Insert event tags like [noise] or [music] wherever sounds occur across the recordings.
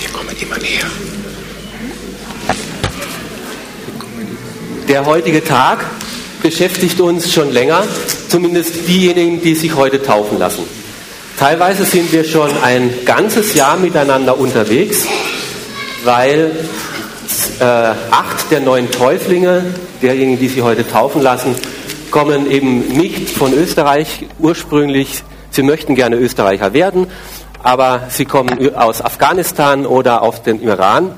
Die kommen immer näher. Der heutige Tag beschäftigt uns schon länger, zumindest diejenigen, die sich heute taufen lassen. Teilweise sind wir schon ein ganzes Jahr miteinander unterwegs, weil äh, acht der neun Täuflinge, derjenigen, die sich heute taufen lassen, kommen eben nicht von Österreich ursprünglich. Sie möchten gerne Österreicher werden, aber sie kommen aus Afghanistan oder aus dem Iran.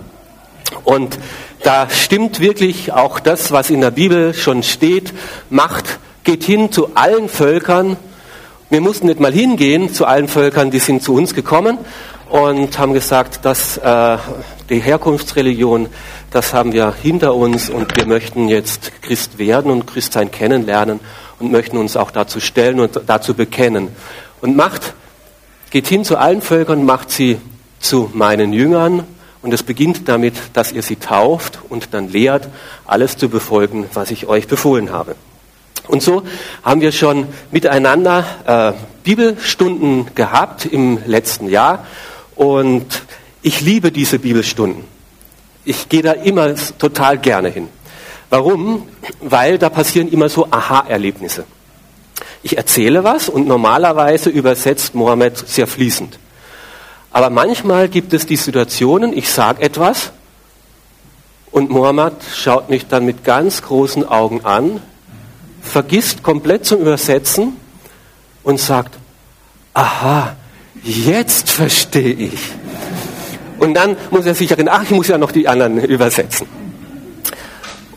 Und da stimmt wirklich auch das, was in der Bibel schon steht. Macht, geht hin zu allen Völkern. Wir mussten nicht mal hingehen zu allen Völkern, die sind zu uns gekommen und haben gesagt, dass äh, die Herkunftsreligion, das haben wir hinter uns und wir möchten jetzt Christ werden und Christsein kennenlernen und möchten uns auch dazu stellen und dazu bekennen. Und macht, geht hin zu allen Völkern, macht sie zu meinen Jüngern und es beginnt damit, dass ihr sie tauft und dann lehrt, alles zu befolgen, was ich euch befohlen habe. Und so haben wir schon miteinander äh, Bibelstunden gehabt im letzten Jahr. Und ich liebe diese Bibelstunden. Ich gehe da immer total gerne hin. Warum? Weil da passieren immer so Aha-Erlebnisse. Ich erzähle was und normalerweise übersetzt Mohammed sehr fließend. Aber manchmal gibt es die Situationen, ich sage etwas und Mohammed schaut mich dann mit ganz großen Augen an, vergisst komplett zum Übersetzen und sagt, aha, jetzt verstehe ich. Und dann muss er sich erinnern, ach, ich muss ja noch die anderen übersetzen.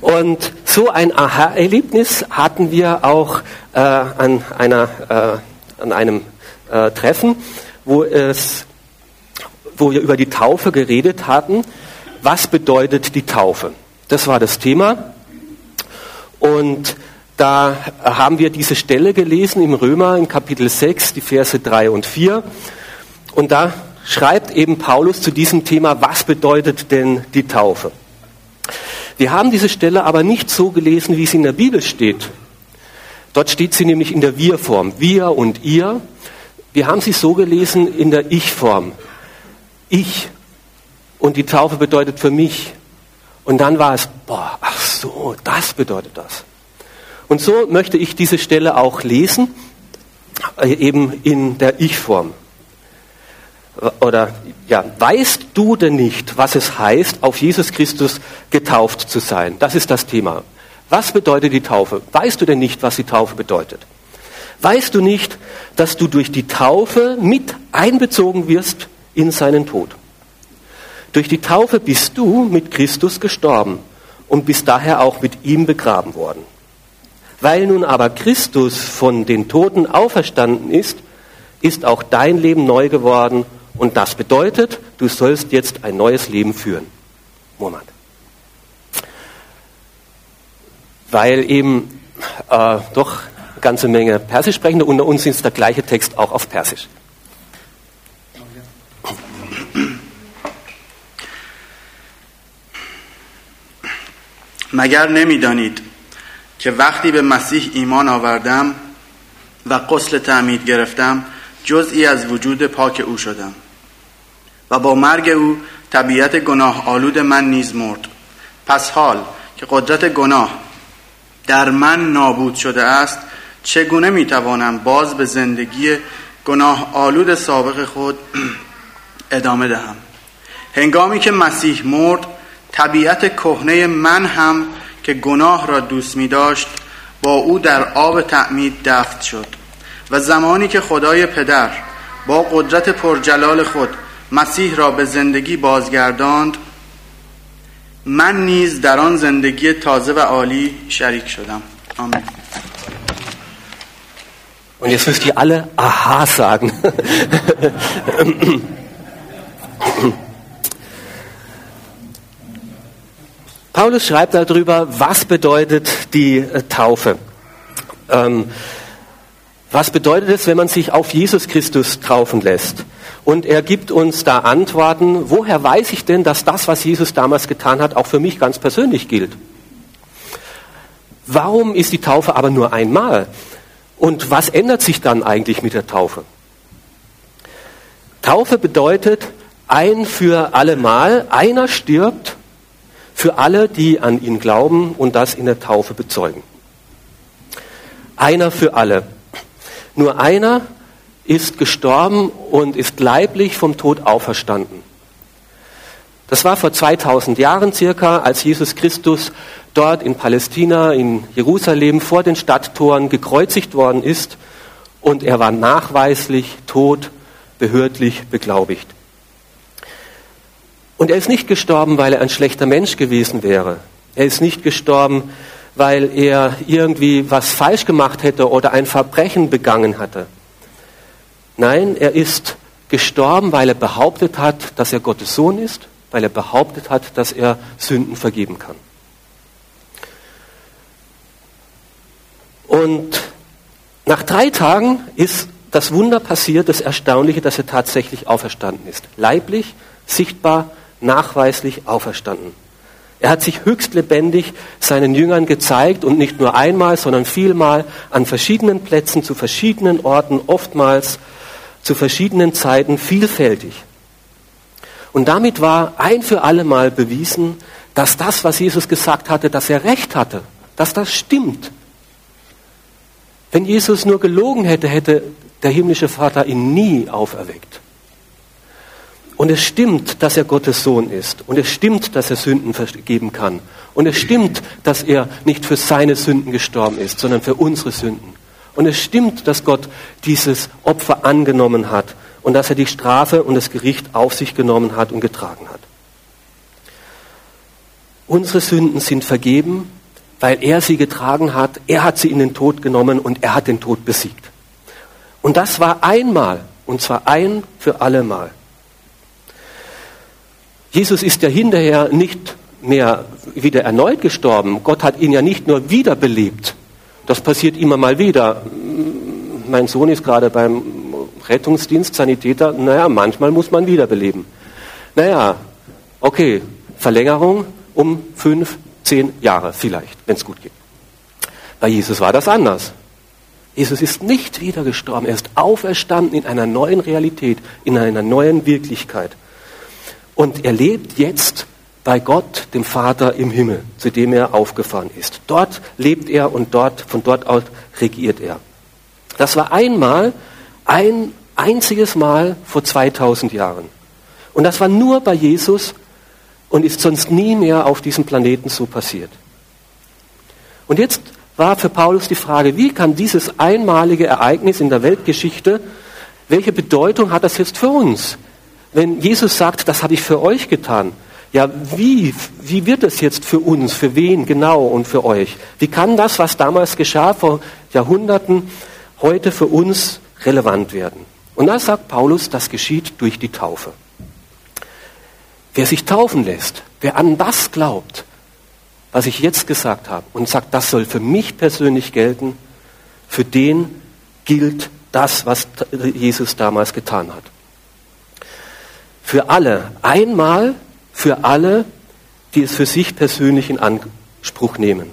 Und so ein Aha-Erlebnis hatten wir auch äh, an, einer, äh, an einem äh, Treffen, wo, es, wo wir über die Taufe geredet hatten. Was bedeutet die Taufe? Das war das Thema. Und da haben wir diese Stelle gelesen im Römer in Kapitel 6, die Verse 3 und 4. Und da schreibt eben Paulus zu diesem Thema, was bedeutet denn die Taufe? Wir haben diese Stelle aber nicht so gelesen, wie sie in der Bibel steht. Dort steht sie nämlich in der Wir-Form, wir und ihr. Wir haben sie so gelesen in der Ich-Form. Ich. Und die Taufe bedeutet für mich. Und dann war es, boah, ach so, das bedeutet das. Und so möchte ich diese Stelle auch lesen, äh, eben in der Ich-Form. Oder ja, weißt du denn nicht, was es heißt, auf Jesus Christus getauft zu sein? Das ist das Thema. Was bedeutet die Taufe? Weißt du denn nicht, was die Taufe bedeutet? Weißt du nicht, dass du durch die Taufe mit einbezogen wirst in seinen Tod? Durch die Taufe bist du mit Christus gestorben und bist daher auch mit ihm begraben worden. Weil nun aber Christus von den Toten auferstanden ist, ist auch dein Leben neu geworden und das bedeutet, du sollst jetzt ein neues Leben führen. Moment. Weil eben äh, doch eine ganze Menge Persisch sprechende unter uns ist der gleiche Text auch auf Persisch. مگر نمیدانید که وقتی به مسیح ایمان آوردم و قسل تعمید گرفتم جزئی از وجود پاک او شدم و با مرگ او طبیعت گناه آلود من نیز مرد. پس حال که قدرت گناه در من نابود شده است چگونه می‌توانم باز به زندگی گناه آلود سابق خود [clears throat] ادامه دهم؟ هنگامی که مسیح مرد طبیعت کهنه من هم که گناه را دوست می داشت با او در آب تعمید دفت شد و زمانی که خدای پدر با قدرت پرجلال خود مسیح را به زندگی بازگرداند من نیز در آن زندگی تازه و عالی شریک شدم آمین Und jetzt müsst ihr alle Aha sagen. Paulus schreibt darüber, was bedeutet die äh, Taufe. Ähm, was bedeutet es, wenn man sich auf Jesus Christus taufen lässt? Und er gibt uns da Antworten, woher weiß ich denn, dass das, was Jesus damals getan hat, auch für mich ganz persönlich gilt? Warum ist die Taufe aber nur einmal? Und was ändert sich dann eigentlich mit der Taufe? Taufe bedeutet ein für allemal, einer stirbt für alle, die an ihn glauben und das in der Taufe bezeugen. Einer für alle. Nur einer ist gestorben und ist leiblich vom Tod auferstanden. Das war vor 2000 Jahren circa, als Jesus Christus dort in Palästina, in Jerusalem vor den Stadttoren gekreuzigt worden ist und er war nachweislich tot, behördlich beglaubigt. Und er ist nicht gestorben, weil er ein schlechter Mensch gewesen wäre. Er ist nicht gestorben, weil er irgendwie was falsch gemacht hätte oder ein Verbrechen begangen hatte. Nein, er ist gestorben, weil er behauptet hat, dass er Gottes Sohn ist, weil er behauptet hat, dass er Sünden vergeben kann. Und nach drei Tagen ist das Wunder passiert, das Erstaunliche, dass er tatsächlich auferstanden ist. Leiblich, sichtbar, nachweislich auferstanden. Er hat sich höchst lebendig seinen Jüngern gezeigt und nicht nur einmal, sondern vielmal an verschiedenen Plätzen, zu verschiedenen Orten, oftmals zu verschiedenen Zeiten vielfältig. Und damit war ein für alle Mal bewiesen, dass das, was Jesus gesagt hatte, dass er recht hatte, dass das stimmt. Wenn Jesus nur gelogen hätte, hätte der himmlische Vater ihn nie auferweckt. Und es stimmt, dass er Gottes Sohn ist. Und es stimmt, dass er Sünden vergeben kann. Und es stimmt, dass er nicht für seine Sünden gestorben ist, sondern für unsere Sünden. Und es stimmt, dass Gott dieses Opfer angenommen hat und dass er die Strafe und das Gericht auf sich genommen hat und getragen hat. Unsere Sünden sind vergeben, weil er sie getragen hat. Er hat sie in den Tod genommen und er hat den Tod besiegt. Und das war einmal, und zwar ein für alle Mal. Jesus ist ja hinterher nicht mehr wieder erneut gestorben. Gott hat ihn ja nicht nur wiederbelebt. Das passiert immer mal wieder. Mein Sohn ist gerade beim Rettungsdienst, Sanitäter. Naja, manchmal muss man wiederbeleben. Naja, okay, Verlängerung um fünf, zehn Jahre vielleicht, wenn es gut geht. Bei Jesus war das anders. Jesus ist nicht wieder gestorben, er ist auferstanden in einer neuen Realität, in einer neuen Wirklichkeit. Und er lebt jetzt bei Gott, dem Vater im Himmel, zu dem er aufgefahren ist. Dort lebt er und dort, von dort aus regiert er. Das war einmal, ein einziges Mal vor 2000 Jahren. Und das war nur bei Jesus und ist sonst nie mehr auf diesem Planeten so passiert. Und jetzt war für Paulus die Frage, wie kann dieses einmalige Ereignis in der Weltgeschichte, welche Bedeutung hat das jetzt für uns? wenn Jesus sagt, das habe ich für euch getan, ja, wie, wie wird es jetzt für uns, für wen genau und für euch? Wie kann das, was damals geschah vor Jahrhunderten, heute für uns relevant werden? Und da sagt Paulus, das geschieht durch die Taufe. Wer sich taufen lässt, wer an das glaubt, was ich jetzt gesagt habe, und sagt, das soll für mich persönlich gelten, für den gilt das, was Jesus damals getan hat. Für alle. Einmal für alle, die es für sich persönlich in Anspruch nehmen.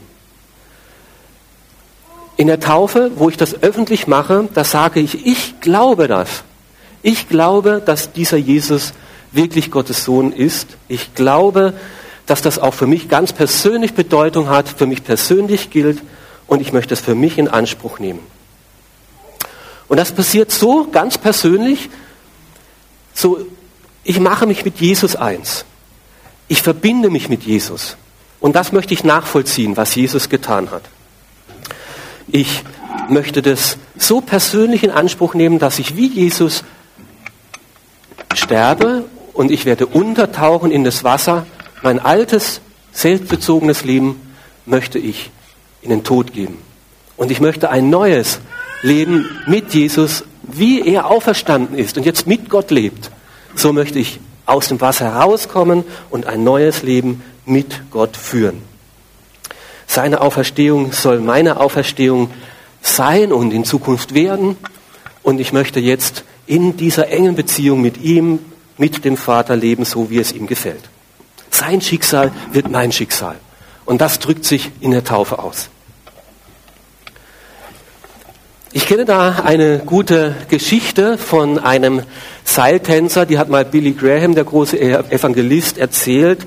In der Taufe, wo ich das öffentlich mache, da sage ich, ich glaube das. Ich glaube, dass dieser Jesus wirklich Gottes Sohn ist. Ich glaube, dass das auch für mich ganz persönlich Bedeutung hat, für mich persönlich gilt und ich möchte es für mich in Anspruch nehmen. Und das passiert so ganz persönlich, so ich mache mich mit Jesus eins. Ich verbinde mich mit Jesus. Und das möchte ich nachvollziehen, was Jesus getan hat. Ich möchte das so persönlich in Anspruch nehmen, dass ich wie Jesus sterbe und ich werde untertauchen in das Wasser. Mein altes, selbstbezogenes Leben möchte ich in den Tod geben. Und ich möchte ein neues Leben mit Jesus, wie er auferstanden ist und jetzt mit Gott lebt. So möchte ich aus dem Wasser herauskommen und ein neues Leben mit Gott führen. Seine Auferstehung soll meine Auferstehung sein und in Zukunft werden. Und ich möchte jetzt in dieser engen Beziehung mit ihm, mit dem Vater leben, so wie es ihm gefällt. Sein Schicksal wird mein Schicksal. Und das drückt sich in der Taufe aus. Ich kenne da eine gute Geschichte von einem Seiltänzer, die hat mal Billy Graham, der große Evangelist, erzählt.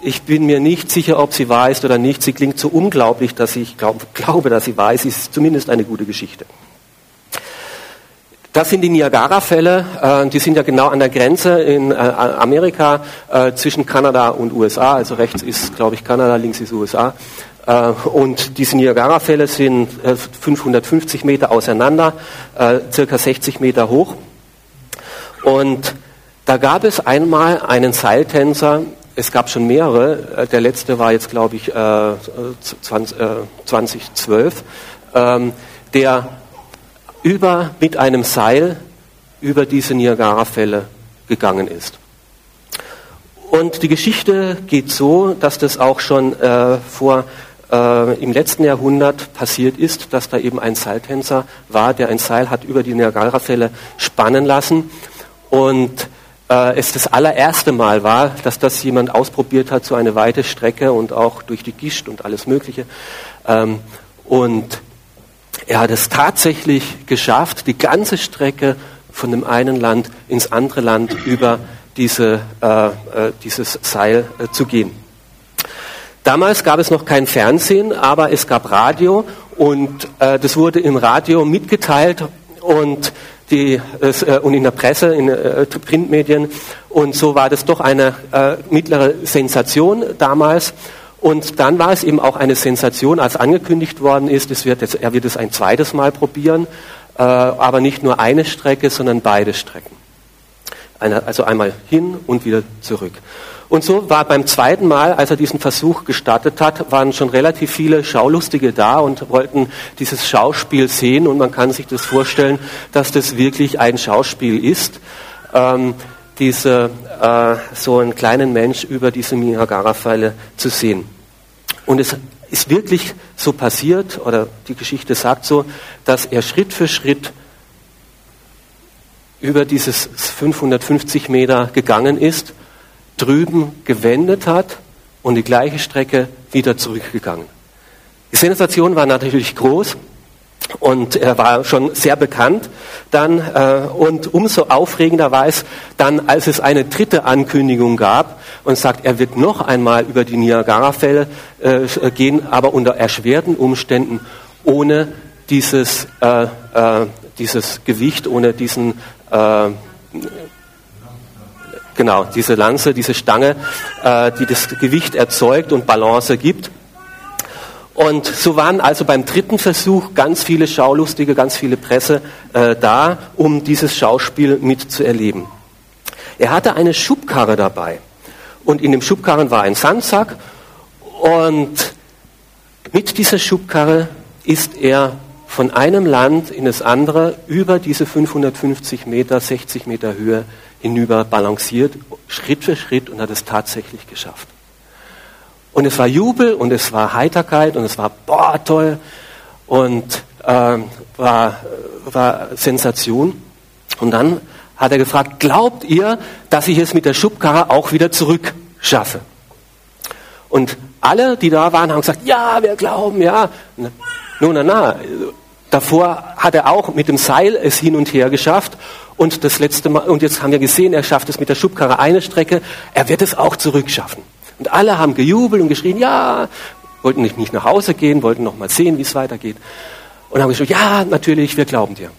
Ich bin mir nicht sicher, ob sie ist oder nicht. Sie klingt so unglaublich, dass ich glaub, [laughs] glaube, dass sie wahr ist. Zumindest eine gute Geschichte. Das sind die Niagara-Fälle. Äh, die sind ja genau an der Grenze in äh, Amerika äh, zwischen Kanada und USA. Also rechts ist, glaube ich, Kanada, links ist USA. Und diese Niagara-Fälle sind 550 äh, Meter auseinander, circa 60 Meter hoch. Und da gab es einmal einen Seiltänzer, es gab schon mehrere, der letzte war jetzt, glaube ich, 2012, ähm, der über, mit einem Seil über diese Niagara-Fälle gegangen ist. Und die Geschichte geht so, dass das auch schon äh, vor äh, im letzten Jahrhundert passiert ist, dass da eben ein Seiltänzer war, der ein Seil hat über die Niagara-Fälle spannen lassen und äh, es das allererste Mal war, dass das jemand ausprobiert hat, so eine weite Strecke und auch durch die Gischt und alles Mögliche. Ähm, und er hat es tatsächlich geschafft, die ganze Strecke von dem einen Land ins andere Land über diese, äh, äh dieses Seil äh, zu gehen. Damals gab es noch kein Fernsehen, aber es gab Radio und äh, das wurde im Radio mitgeteilt und, die, äh, und in der Presse, in äh, Printmedien. Und so war das doch eine äh, mittlere Sensation damals. Und dann war es eben auch eine Sensation, als angekündigt worden ist, es wird jetzt, er wird es ein zweites Mal probieren, äh, aber nicht nur eine Strecke, sondern beide Strecken. Eine, also einmal hin und wieder zurück. Und so war beim zweiten Mal, als er diesen Versuch gestartet hat, waren schon relativ viele Schaulustige da und wollten dieses Schauspiel sehen. Und man kann sich das vorstellen, dass das wirklich ein Schauspiel ist. Ähm, diese, äh, so einen kleinen Mensch über diese Niagara-Pfeile zu sehen. Und es ist wirklich so passiert, oder die Geschichte sagt so, dass er Schritt für Schritt über dieses 550 Meter gegangen ist drüben gewendet hat und die gleiche Strecke wieder zurückgegangen. Die Sensation war natürlich groß und er war schon sehr bekannt dann äh, und umso aufregender war es dann, als es eine dritte Ankündigung gab und sagt, er wird noch einmal über die Niagara-Fälle äh, gehen, aber unter erschwerten Umständen ohne dieses, äh, äh dieses Gewicht, ohne diesen äh, Genau, diese Lanze, diese Stange, äh, die das Gewicht erzeugt und Balance gibt. Und so waren also beim dritten Versuch ganz viele Schaulustige, ganz viele Presse äh, da, um dieses Schauspiel mitzuerleben. Er hatte eine Schubkarre dabei. Und in dem Schubkarren war ein Sandsack. Und mit dieser Schubkarre ist er von einem Land in das andere über diese 550 Meter, 60 Meter Höhe hinüber balanciert, Schritt für Schritt und hat es tatsächlich geschafft. Und es war Jubel und es war Heiterkeit und es war, boah, toll und äh, war, war Sensation. Und dann hat er gefragt, glaubt ihr, dass ich es mit der Schubkarre auch wieder zurück schaffe? Und alle, die da waren, haben gesagt, ja, wir glauben, ja. Nun, na, na, davor hat er auch mit dem Seil es hin und her geschafft und das letzte Mal, und jetzt haben wir gesehen, er schafft es mit der Schubkarre eine Strecke, er wird es auch zurückschaffen. Und alle haben gejubelt und geschrien, ja, wollten nicht, nach Hause gehen, wollten noch mal sehen, wie es weitergeht. Und haben gesagt, ja, natürlich, wir glauben dir.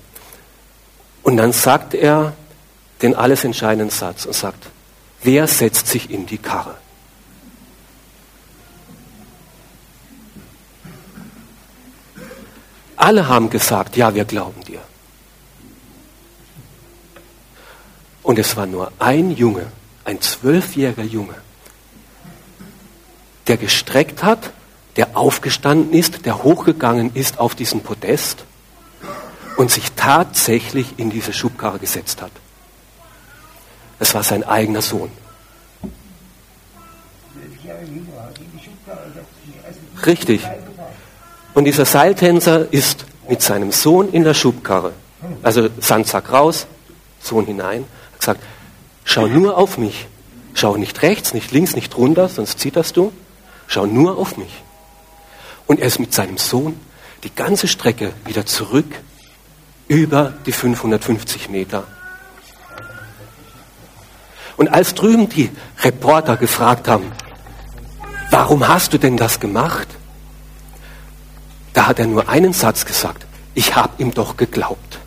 Und dann sagt er den alles entscheidenden Satz und sagt, wer setzt sich in die Karre? Alle haben gesagt, ja, wir glauben dir. Und es war nur ein Junge, ein zwölfjähriger Junge, der gestreckt hat, der aufgestanden ist, der hochgegangen ist auf diesen Podest und sich tatsächlich in diese Schubkarre gesetzt hat. Es war sein eigener Sohn. Richtig. Und dieser Seiltänzer ist mit seinem Sohn in der Schubkarre. Also Sandsack raus, Sohn hinein gesagt, schau nur auf mich. Schau nicht rechts, nicht links, nicht runter, sonst zitterst du. Schau nur auf mich. Und er ist mit seinem Sohn die ganze Strecke wieder zurück über die 550 Meter. Und als drüben die Reporter gefragt haben, warum hast du denn das gemacht? Da hat er nur einen Satz gesagt, ich habe ihm doch geglaubt.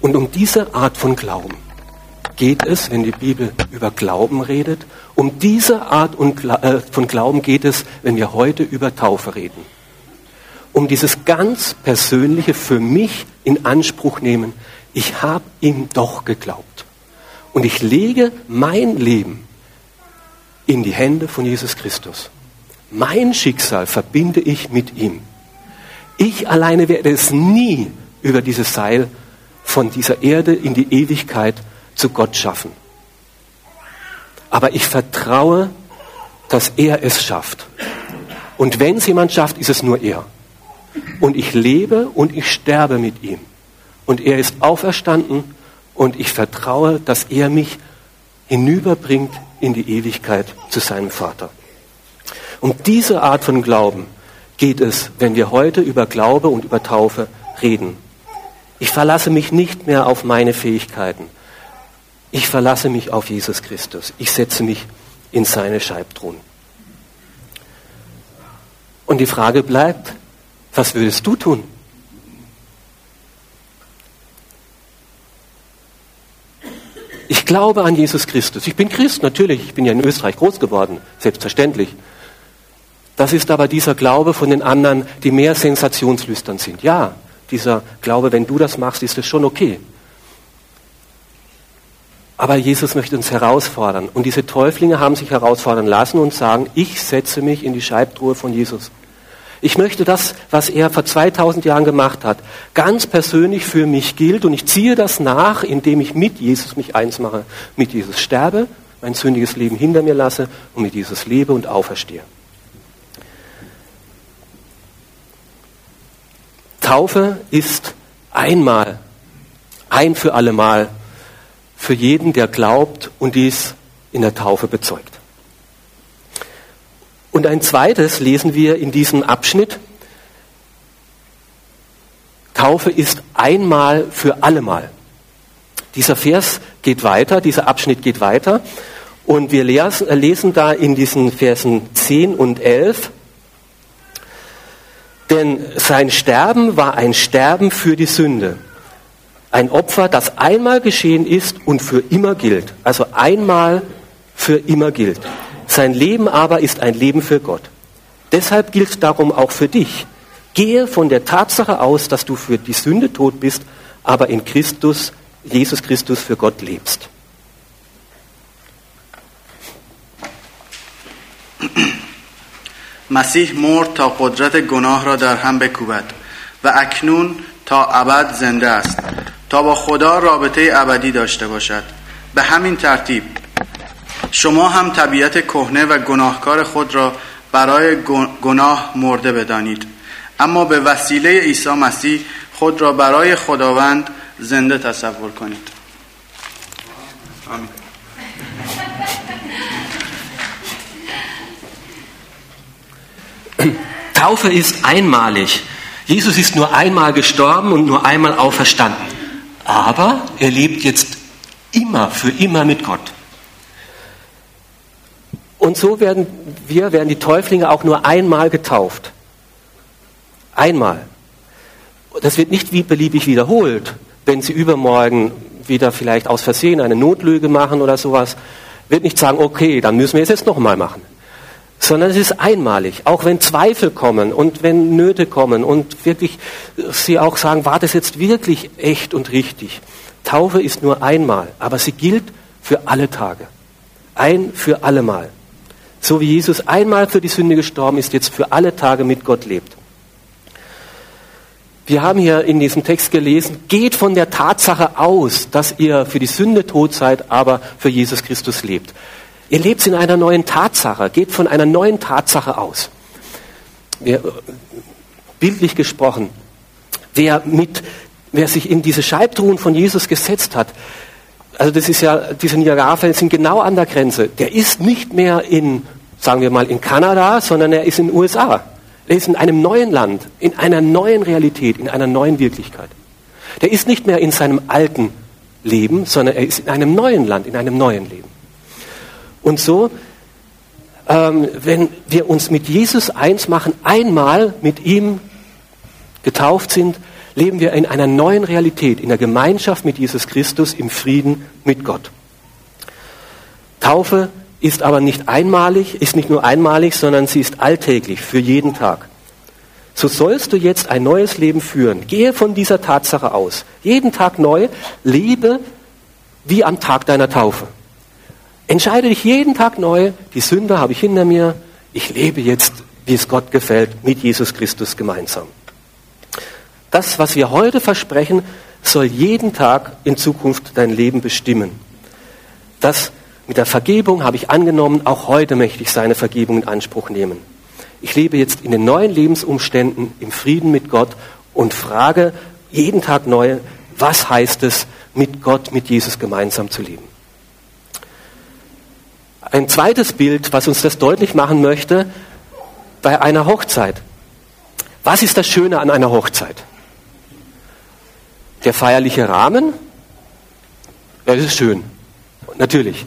Und um diese Art von Glauben geht es, wenn die Bibel über Glauben redet. Um diese Art äh, von Glauben geht es, wenn wir heute über Taufe reden. Um dieses ganz persönliche für mich in Anspruch nehmen. Ich habe ihm doch geglaubt. Und ich lege mein Leben in die Hände von Jesus Christus. Mein Schicksal verbinde ich mit ihm. Ich alleine werde es nie über dieses Seil von dieser Erde in die Ewigkeit zu Gott schaffen. Aber ich vertraue, dass er es schafft. Und wenn es jemand schafft, ist es nur er. Und ich lebe und ich sterbe mit ihm. Und er ist auferstanden und ich vertraue, dass er mich hinüberbringt in die Ewigkeit zu seinem Vater. Um diese Art von Glauben geht es, wenn wir heute über Glaube und über Taufe reden. Ich verlasse mich nicht mehr auf meine Fähigkeiten. Ich verlasse mich auf Jesus Christus. Ich setze mich in seine Scheibtruhen. Und die Frage bleibt, was würdest du tun? Ich glaube an Jesus Christus. Ich bin Christ, natürlich. Ich bin ja in Österreich groß geworden, selbstverständlich. Das ist aber dieser Glaube von den anderen, die mehr sensationslüstern sind. Ja, dieser Glaube, wenn du das machst, ist es schon okay. Aber Jesus möchte uns herausfordern. Und diese Täuflinge haben sich herausfordern lassen und sagen, ich setze mich in die Scheibtruhe von Jesus. Ich möchte das, was er vor 2000 Jahren gemacht hat, ganz persönlich für mich gilt und ich ziehe das nach, indem ich mit Jesus mich eins mache, mit Jesus sterbe, mein sündiges Leben hinter mir lasse und mit Jesus lebe und auferstehe. Taufe ist einmal, ein für allemal, für jeden, der glaubt und dies in der Taufe bezeugt. Und ein zweites lesen wir in diesem Abschnitt. Taufe ist einmal für allemal. Dieser Vers geht weiter, dieser Abschnitt geht weiter. Und wir lesen da in diesen Versen 10 und 11, denn sein Sterben war ein Sterben für die Sünde. Ein Opfer, das einmal geschehen ist und für immer gilt. Also einmal für immer gilt. Sein Leben aber ist ein Leben für Gott. Deshalb gilt darum auch für dich. Gehe von der Tatsache aus, dass du für die Sünde tot bist, aber in Christus, Jesus Christus für Gott lebst. مسیح مرد تا قدرت گناه را در هم بکوبد و اکنون تا ابد زنده است تا با خدا رابطه ابدی داشته باشد. به همین ترتیب شما هم طبیعت کهنه و گناهکار خود را برای گناه مرده بدانید. اما به وسیله عیسی مسیح خود را برای خداوند زنده تصور کنید. آمین. Taufe ist einmalig. Jesus ist nur einmal gestorben und nur einmal auferstanden. Aber er lebt jetzt immer, für immer mit Gott. Und so werden wir, werden die Täuflinge auch nur einmal getauft. Einmal. Das wird nicht wie beliebig wiederholt. Wenn sie übermorgen wieder vielleicht aus Versehen eine Notlüge machen oder sowas, wird nicht sagen, okay, dann müssen wir es jetzt nochmal machen sondern es ist einmalig. Auch wenn Zweifel kommen und wenn Nöte kommen und wirklich sie auch sagen, war das jetzt wirklich echt und richtig? Taufe ist nur einmal, aber sie gilt für alle Tage. Ein für allemal. So wie Jesus einmal für die Sünde gestorben ist, jetzt für alle Tage mit Gott lebt. Wir haben hier in diesem Text gelesen, geht von der Tatsache aus, dass ihr für die Sünde tot seid, aber für Jesus Christus lebt. Ihr lebt in einer neuen Tatsache, geht von einer neuen Tatsache aus. Wer, bildlich gesprochen, wer, mit, wer sich in diese Scheibtruhen von Jesus gesetzt hat, also das ist ja, diese Niagarafälle sind genau an der Grenze. Der ist nicht mehr in, sagen wir mal, in Kanada, sondern er ist in den USA. Er ist in einem neuen Land, in einer neuen Realität, in einer neuen Wirklichkeit. Der ist nicht mehr in seinem alten Leben, sondern er ist in einem neuen Land, in einem neuen Leben. Und so, ähm, wenn wir uns mit Jesus eins machen, einmal mit ihm getauft sind, leben wir in einer neuen Realität, in der Gemeinschaft mit Jesus Christus, im Frieden mit Gott. Taufe ist aber nicht einmalig, ist nicht nur einmalig, sondern sie ist alltäglich für jeden Tag. So sollst du jetzt ein neues Leben führen. Gehe von dieser Tatsache aus. Jeden Tag neu, lebe wie am Tag deiner Taufe. Entscheide dich jeden Tag neu, die Sünde habe ich hinter mir, ich lebe jetzt, wie es Gott gefällt, mit Jesus Christus gemeinsam. Das, was wir heute versprechen, soll jeden Tag in Zukunft dein Leben bestimmen. Das mit der Vergebung habe ich angenommen, auch heute möchte ich seine Vergebung in Anspruch nehmen. Ich lebe jetzt in den neuen Lebensumständen im Frieden mit Gott und frage jeden Tag neu, was heißt es, mit Gott, mit Jesus gemeinsam zu leben. Ein zweites Bild, was uns das deutlich machen möchte, bei einer Hochzeit. Was ist das Schöne an einer Hochzeit? Der feierliche Rahmen? Ja, das ist schön. Natürlich.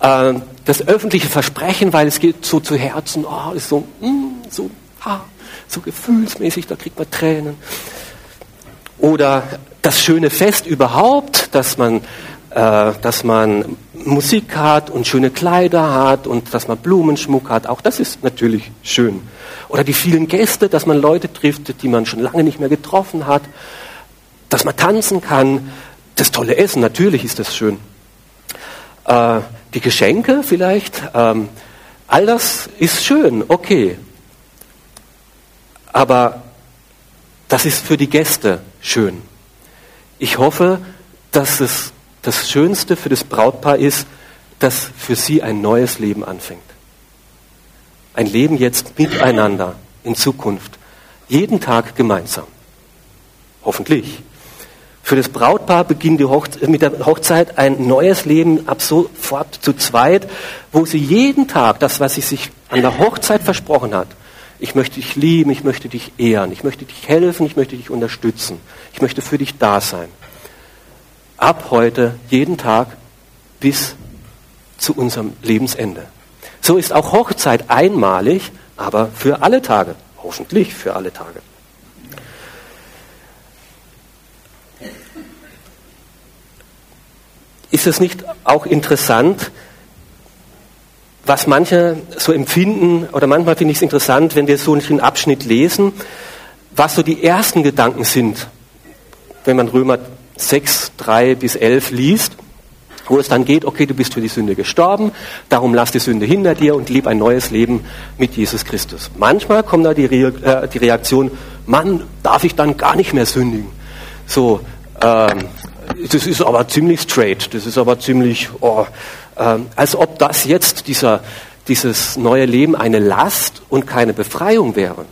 Äh, das öffentliche Versprechen, weil es geht so zu Herzen, oh, ist so, mm, so, ah, so gefühlsmäßig, da kriegt man Tränen. Oder das schöne Fest überhaupt, dass man, dass man Musik hat und schöne Kleider hat und dass man Blumenschmuck hat, auch das ist natürlich schön. Oder die vielen Gäste, dass man Leute trifft, die man schon lange nicht mehr getroffen hat, dass man tanzen kann, das tolle Essen, natürlich ist das schön. Äh, die Geschenke vielleicht, ähm, all das ist schön, okay. Aber das ist für die Gäste schön. Ich hoffe, dass es das Schönste für das Brautpaar ist, dass für sie ein neues Leben anfängt. Ein Leben jetzt miteinander in Zukunft. Jeden Tag gemeinsam. Hoffentlich. Für das Brautpaar beginnt mit der Hochzeit ein neues Leben ab sofort zu zweit, wo sie jeden Tag das, was sie sich an der Hochzeit versprochen hat, ich möchte dich lieben, ich möchte dich ehren, ich möchte dich helfen, ich möchte dich unterstützen, ich möchte für dich da sein. Ab heute jeden Tag bis zu unserem Lebensende. So ist auch Hochzeit einmalig, aber für alle Tage, hoffentlich für alle Tage. Ist es nicht auch interessant, was manche so empfinden, oder manchmal finde ich es interessant, wenn wir so einen Abschnitt lesen, was so die ersten Gedanken sind, wenn man Römer 6, 3 bis 11 liest, wo es dann geht, okay, du bist für die Sünde gestorben, darum lass die Sünde hinter dir und leb ein neues Leben mit Jesus Christus. Manchmal kommt da die, äh, die Reaktion, Mann, darf ich dann gar nicht mehr sündigen? So, ähm, das ist aber ziemlich straight, das ist aber ziemlich, oh, äh, als ob das jetzt dieser, dieses neue Leben eine Last und keine Befreiung wäre.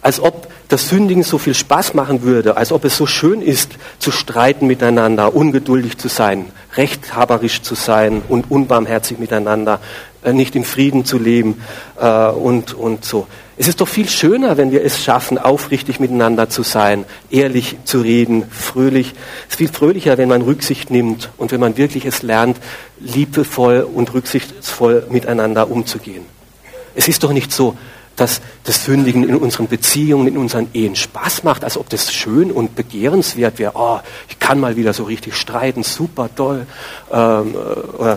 Als ob das Sündigen so viel Spaß machen würde, als ob es so schön ist, zu streiten miteinander, ungeduldig zu sein, rechthaberisch zu sein und unbarmherzig miteinander, äh, nicht im Frieden zu leben äh, und, und so. Es ist doch viel schöner, wenn wir es schaffen, aufrichtig miteinander zu sein, ehrlich zu reden, fröhlich. Es ist viel fröhlicher, wenn man Rücksicht nimmt und wenn man wirklich es lernt, liebevoll und rücksichtsvoll miteinander umzugehen. Es ist doch nicht so, dass das Sündigen in unseren Beziehungen, in unseren Ehen Spaß macht, als ob das schön und begehrenswert wäre. Oh, ich kann mal wieder so richtig streiten, super toll. Ähm, äh,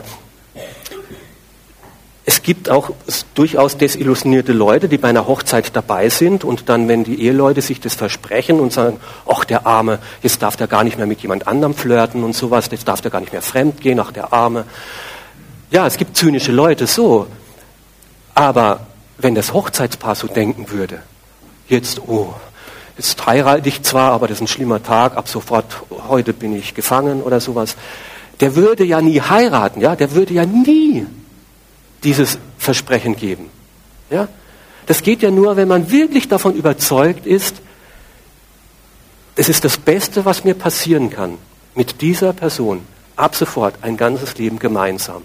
es gibt auch durchaus desillusionierte Leute, die bei einer Hochzeit dabei sind und dann, wenn die Eheleute sich das versprechen und sagen, ach der Arme, jetzt darf der gar nicht mehr mit jemand anderem flirten und sowas, jetzt darf der gar nicht mehr fremd gehen, ach der Arme. Ja, es gibt zynische Leute, so. Aber wenn das Hochzeitspaar so denken würde, jetzt, oh, jetzt heirate ich zwar, aber das ist ein schlimmer Tag, ab sofort, heute bin ich gefangen oder sowas, der würde ja nie heiraten, ja, der würde ja nie dieses Versprechen geben. Ja? Das geht ja nur, wenn man wirklich davon überzeugt ist, es ist das Beste, was mir passieren kann, mit dieser Person ab sofort ein ganzes Leben gemeinsam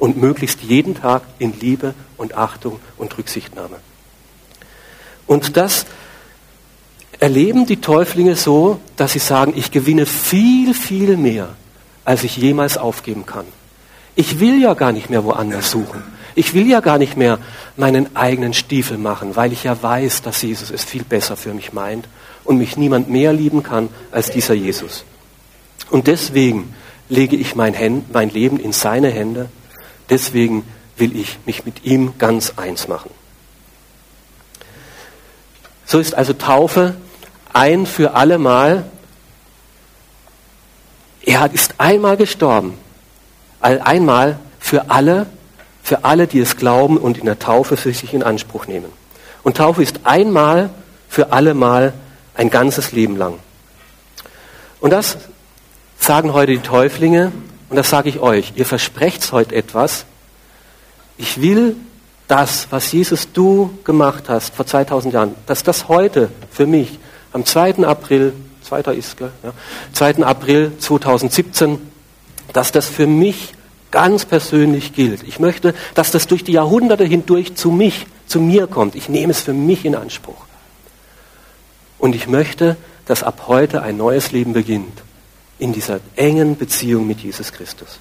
und möglichst jeden Tag in Liebe und Achtung und Rücksichtnahme. Und das erleben die Täuflinge so, dass sie sagen, ich gewinne viel, viel mehr, als ich jemals aufgeben kann. Ich will ja gar nicht mehr woanders suchen. Ich will ja gar nicht mehr meinen eigenen Stiefel machen, weil ich ja weiß, dass Jesus es viel besser für mich meint und mich niemand mehr lieben kann als dieser Jesus. Und deswegen lege ich mein, Leben in seine Hände. Deswegen will ich mich mit ihm ganz eins machen. So ist also Taufe ein für alle Mal. Er ist einmal gestorben. Einmal für alle, für alle, die es glauben und in der Taufe für sich in Anspruch nehmen. Und Taufe ist einmal für alle Mal ein ganzes Leben lang. Und das sagen heute die Täuflinge und das sage ich euch. Ihr versprecht heute etwas. Ich will das, was Jesus du gemacht hast vor 2000 Jahren, dass das heute für mich am 2. April, 2. ist, ja, 2. April 2017, dass das für mich ganz persönlich gilt. Ich möchte, dass das durch die Jahrhunderte hindurch zu mich, zu mir kommt. Ich nehme es für mich in Anspruch. Und ich möchte, dass ab heute ein neues Leben beginnt in dieser engen Beziehung mit Jesus Christus,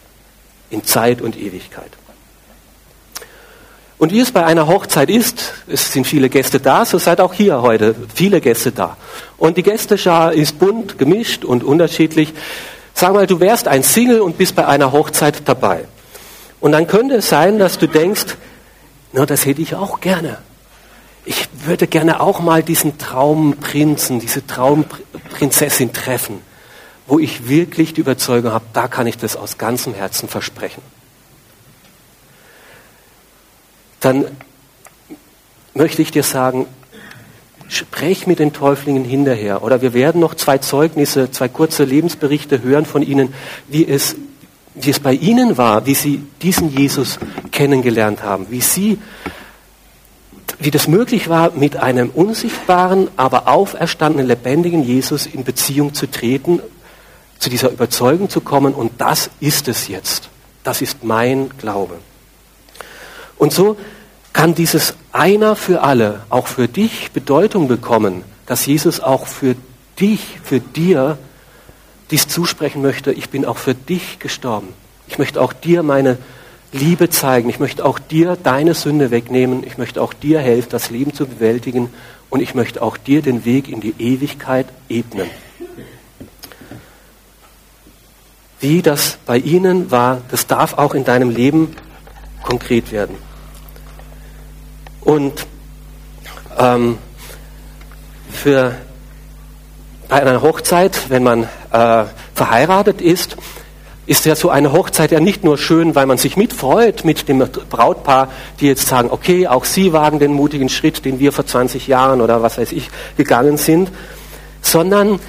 in Zeit und Ewigkeit. Und wie es bei einer Hochzeit ist, es sind viele Gäste da, so seid auch hier heute viele Gäste da. Und die Gästeschar ist bunt, gemischt und unterschiedlich. Sag mal, du wärst ein Single und bist bei einer Hochzeit dabei. Und dann könnte es sein, dass du denkst, na, das hätte ich auch gerne. Ich würde gerne auch mal diesen Traumprinzen, diese Traumprinzessin treffen, wo ich wirklich die Überzeugung habe, da kann ich das aus ganzem Herzen versprechen dann möchte ich dir sagen, sprech mit den Täuflingen hinterher. Oder wir werden noch zwei Zeugnisse, zwei kurze Lebensberichte hören von ihnen, wie es, wie es bei ihnen war, wie sie diesen Jesus kennengelernt haben, wie sie, wie das möglich war, mit einem unsichtbaren, aber auferstandenen, lebendigen Jesus in Beziehung zu treten, zu dieser Überzeugung zu kommen. Und das ist es jetzt. Das ist mein Glaube. Und so kann dieses einer für alle auch für dich Bedeutung bekommen, dass Jesus auch für dich, für dir dies zusprechen möchte, ich bin auch für dich gestorben. Ich möchte auch dir meine Liebe zeigen. Ich möchte auch dir deine Sünde wegnehmen. Ich möchte auch dir helfen, das Leben zu bewältigen. Und ich möchte auch dir den Weg in die Ewigkeit ebnen. Wie das bei ihnen war, das darf auch in deinem Leben konkret werden. Und ähm, für bei einer Hochzeit, wenn man äh, verheiratet ist, ist ja so eine Hochzeit ja nicht nur schön, weil man sich mitfreut mit dem Brautpaar, die jetzt sagen, okay, auch sie wagen den mutigen Schritt, den wir vor 20 Jahren oder was weiß ich gegangen sind, sondern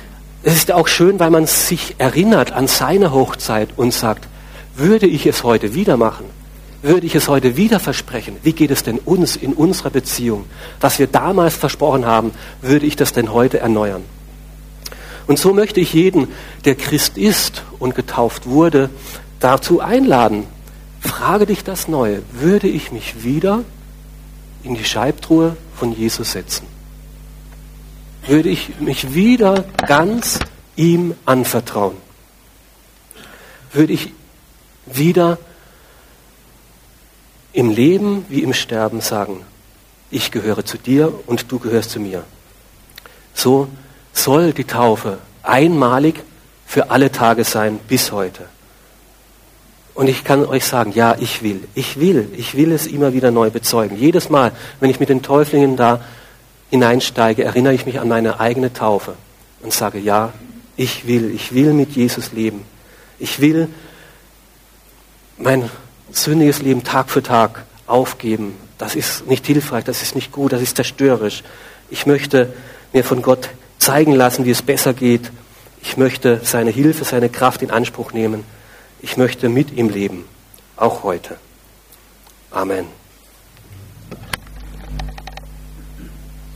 es ist auch schön, weil man sich erinnert an seine Hochzeit und sagt, würde ich es heute wieder machen? würde ich es heute wieder versprechen? Wie geht es denn uns in unserer Beziehung? Was wir damals versprochen haben, würde ich das denn heute erneuern? Und so möchte ich jeden, der Christ ist und getauft wurde, dazu einladen. Frage dich das Neue. Würde ich mich wieder in die Scheibtruhe von Jesus setzen? Würde ich mich wieder ganz ihm anvertrauen? Würde ich wieder im Leben wie im Sterben sagen, ich gehöre zu dir und du gehörst zu mir. So soll die Taufe einmalig für alle Tage sein bis heute. Und ich kann euch sagen, ja, ich will, ich will, ich will es immer wieder neu bezeugen. Jedes Mal, wenn ich mit den Täuflingen da hineinsteige, erinnere ich mich an meine eigene Taufe und sage, ja, ich will, ich will mit Jesus leben. Ich will mein sündiges Leben Tag für Tag aufgeben, das ist nicht hilfreich, das ist nicht gut, das ist zerstörerisch. Ich möchte mir von Gott zeigen lassen, wie es besser geht. Ich möchte seine Hilfe, seine Kraft in Anspruch nehmen. Ich möchte mit ihm leben, auch heute. Amen.